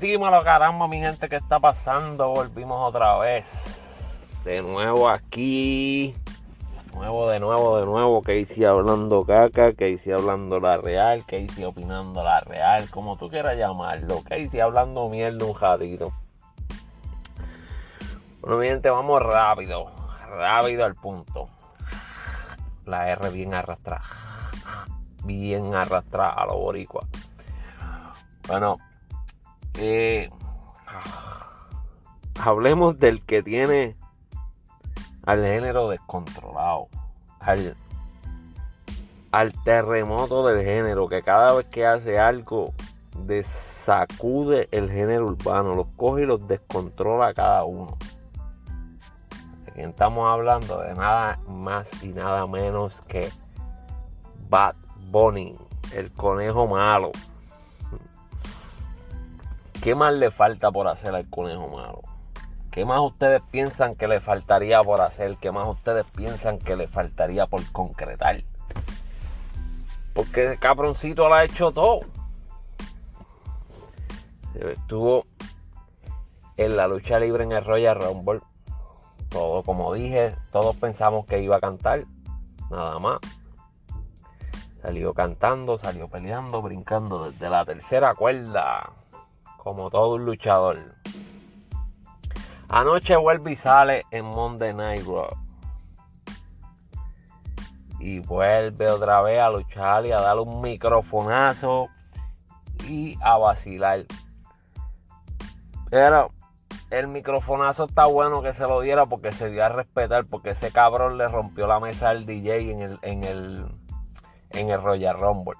Dímelo, caramba, mi gente, ¿qué está pasando? Volvimos otra vez. De nuevo aquí. De nuevo, de nuevo, de nuevo. Que hice hablando caca, que hice hablando la real, que hice opinando la real, como tú quieras llamarlo. Que hice hablando mierda un jadito. Bueno, mi gente, vamos rápido. Rápido al punto. La R bien arrastrada. Bien arrastrada a los boricuas. Bueno, eh, hablemos del que tiene al género descontrolado, al, terremoto del género, que cada vez que hace algo desacude el género urbano, los coge y los descontrola cada uno. De estamos hablando de nada más y nada menos que Bad Bunny, el conejo malo. ¿Qué más le falta por hacer al conejo malo? ¿Qué más ustedes piensan que le faltaría por hacer? ¿Qué más ustedes piensan que le faltaría por concretar? Porque el cabroncito lo ha hecho todo. Estuvo en la lucha libre en el Royal Rumble. Todo, como dije, todos pensamos que iba a cantar. Nada más. Salió cantando, salió peleando, brincando desde la tercera cuerda como todo un luchador. Anoche vuelve y sale en Monday Night Raw. Y vuelve otra vez a luchar y a darle un microfonazo y a vacilar. Pero el microfonazo está bueno que se lo diera porque se dio a respetar, porque ese cabrón le rompió la mesa al DJ en el, en el, en el Royal Rumble.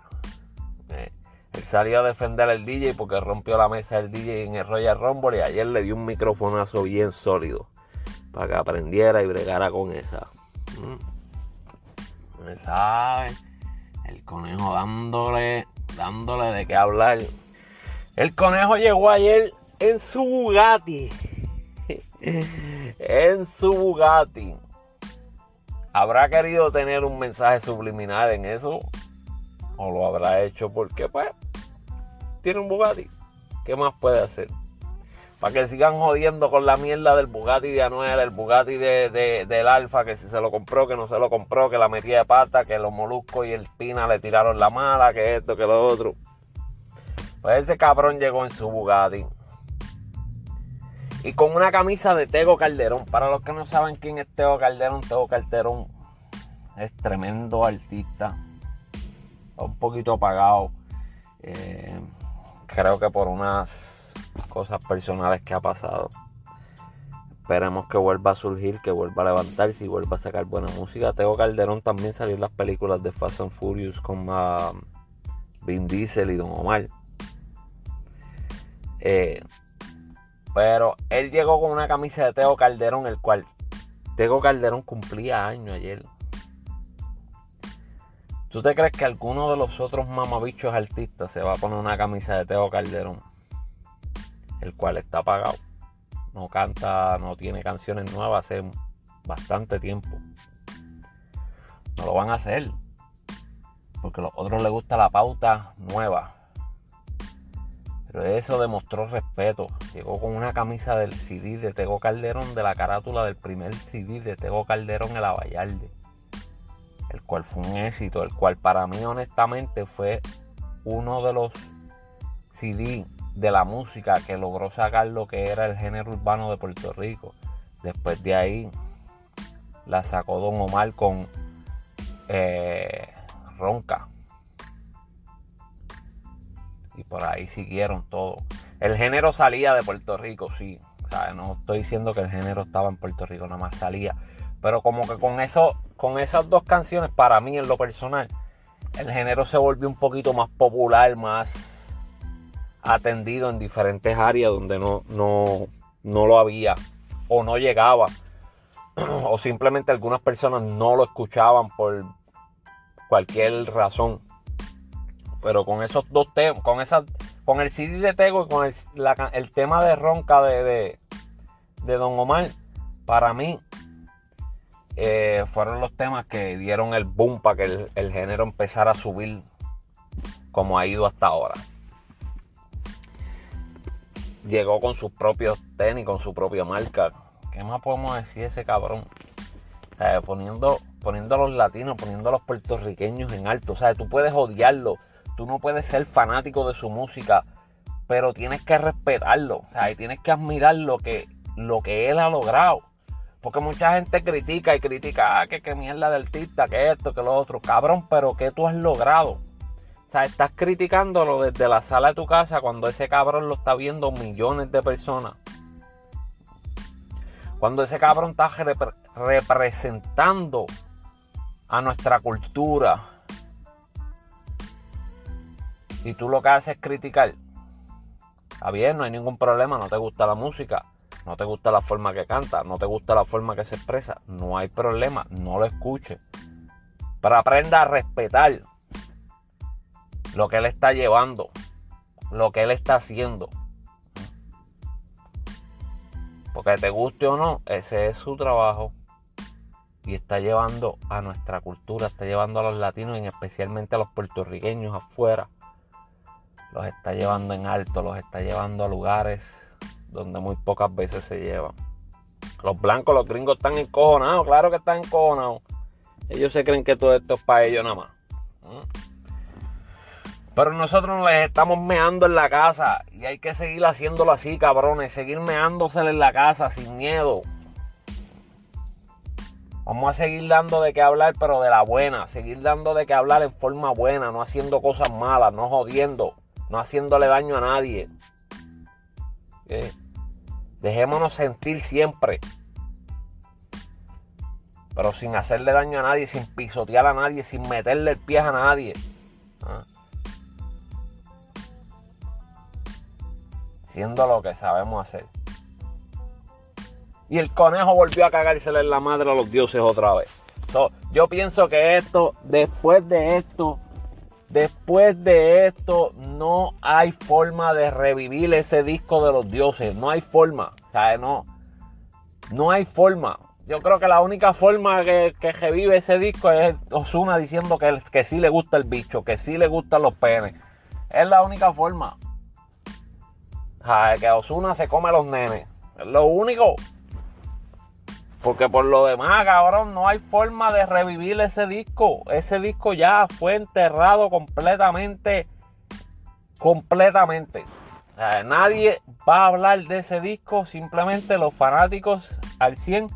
Salió a defender al DJ porque rompió la mesa del DJ en el Royal Rumble y ayer le dio un microfonazo bien sólido para que aprendiera y bregara con esa. Mm. sabe? El conejo dándole, dándole de qué hablar. El conejo llegó ayer en su Bugatti. en su Bugatti. ¿Habrá querido tener un mensaje subliminal en eso? o lo habrá hecho porque pues tiene un Bugatti. ¿Qué más puede hacer? Para que sigan jodiendo con la mierda del Bugatti de Anuel, el Bugatti de, del Alfa, que si se lo compró, que no se lo compró, que la metía de pata, que los moluscos y el Pina le tiraron la mala, que esto, que lo otro. Pues ese cabrón llegó en su Bugatti. Y con una camisa de Tego Calderón. Para los que no saben quién es Tego Calderón, Tego Calderón es tremendo artista un poquito apagado. Eh, creo que por unas cosas personales que ha pasado. Esperemos que vuelva a surgir, que vuelva a levantarse y vuelva a sacar buena música. Teo Calderón también salió en las películas de Fast and Furious con uh, Vin Diesel y Don Omar. Eh, pero él llegó con una camisa de Teo Calderón, el cual Teo Calderón cumplía años ayer. ¿Tú te crees que alguno de los otros mamabichos artistas se va a poner una camisa de Teo Calderón? El cual está apagado. No canta, no tiene canciones nuevas hace bastante tiempo. No lo van a hacer. Porque a los otros les gusta la pauta nueva. Pero eso demostró respeto. Llegó con una camisa del CD de Tego Calderón, de la carátula del primer CD de Tego Calderón en la Vallarde el cual fue un éxito, el cual para mí honestamente fue uno de los CD de la música que logró sacar lo que era el género urbano de Puerto Rico. Después de ahí la sacó Don Omar con eh, Ronca. Y por ahí siguieron todo. El género salía de Puerto Rico, sí. no estoy diciendo que el género estaba en Puerto Rico, nada más salía. Pero como que con eso con esas dos canciones, para mí en lo personal, el género se volvió un poquito más popular, más atendido en diferentes áreas donde no, no, no lo había o no llegaba. o simplemente algunas personas no lo escuchaban por cualquier razón. Pero con esos dos temas, con esas, con el CD de Tego y con el, tema de Ronca de, de, de Don Omar, para mí eh, fueron los temas que dieron el boom para que el, género empezara a subir como ha ido hasta ahora. llegó con sus propios tenis, con su propia marca. ¿Qué más podemos decir ese cabrón? poniendo, poniendo a los latinos, poniendo a los puertorriqueños en alto. O sea, tú puedes odiarlo, tú no puedes ser fanático de su música, pero tienes que respetarlo. O sea, y tienes que admirar lo que, lo que él ha logrado. Porque mucha gente critica y critica, ah, que qué mierda de artista, que esto, que lo otro. Cabrón, pero ¿qué tú has logrado? O sea, estás criticándolo desde la sala de tu casa cuando ese cabrón lo está viendo millones de personas. Cuando ese cabrón está representando a nuestra cultura. Y tú lo que haces es criticar. Está bien, no hay ningún problema, no te gusta la música, no te gusta la forma que canta, no te gusta la forma que se expresa, no hay problema, no lo escuches. Pero aprenda a respetar lo que él está llevando, lo que él está haciendo. Porque te guste o no, ese es su trabajo. Y está llevando a nuestra cultura, está llevando a los latinos y especialmente a los puertorriqueños afuera. Los está llevando en alto, los está llevando a lugares donde muy pocas veces se llevan. Los blancos, los gringos están encojonados, claro que están encojonados. Ellos se creen que todo esto es para ellos nada más. Pero nosotros les estamos meando en la casa y hay que seguir haciéndolo así, cabrones. Seguir meándosele en la casa sin miedo. Vamos a seguir dando de qué hablar, pero de la buena. Seguir dando de qué hablar en forma buena, no haciendo cosas malas, no jodiendo, no haciéndole daño a nadie. Dejémonos sentir siempre. Pero sin hacerle daño a nadie, sin pisotear a nadie, sin meterle el pie a nadie. ¿Ah? siendo lo que sabemos hacer. Y el conejo volvió a cagársele en la madre a los dioses otra vez. yo pienso que esto, después de esto, después de esto, no hay forma de revivir ese disco de los dioses. No hay forma. O sea, no, no hay forma. Yo creo que la única forma que, que revive ese disco es Osuna diciendo que, que sí le gusta el bicho, que sí le gustan los penes. Es la única forma que Osuna se come a los nenes. Es lo único. Porque por lo demás, cabrón, no hay forma de revivir ese disco. Ese disco ya fue enterrado completamente. Completamente. nadie va a hablar de ese disco. Simplemente los fanáticos al 100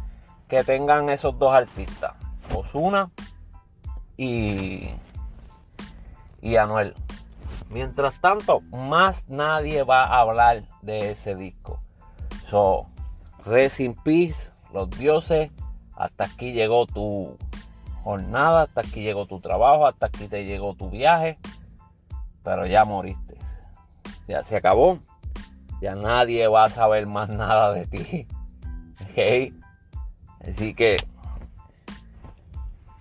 que tengan esos dos artistas. Osuna y, y Anuel. Mientras tanto, más nadie va a hablar de ese disco. So, rest in peace, los dioses. Hasta aquí llegó tu jornada, hasta aquí llegó tu trabajo, hasta aquí te llegó tu viaje. Pero ya moriste. Ya se acabó. Ya nadie va a saber más nada de ti. ¿Ok? Así que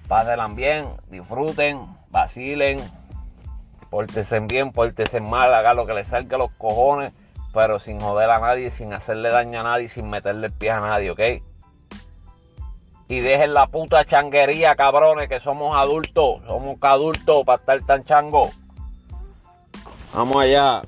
pásenla bien, disfruten, vacilen pórtese bien, pórtese mal, haga lo que le salga los cojones, pero sin joder a nadie, sin hacerle daño a nadie, sin meterle el pie a nadie, ¿ok? Y dejen la puta changuería, cabrones, que somos adultos, somos adultos para estar tan chango. Vamos allá.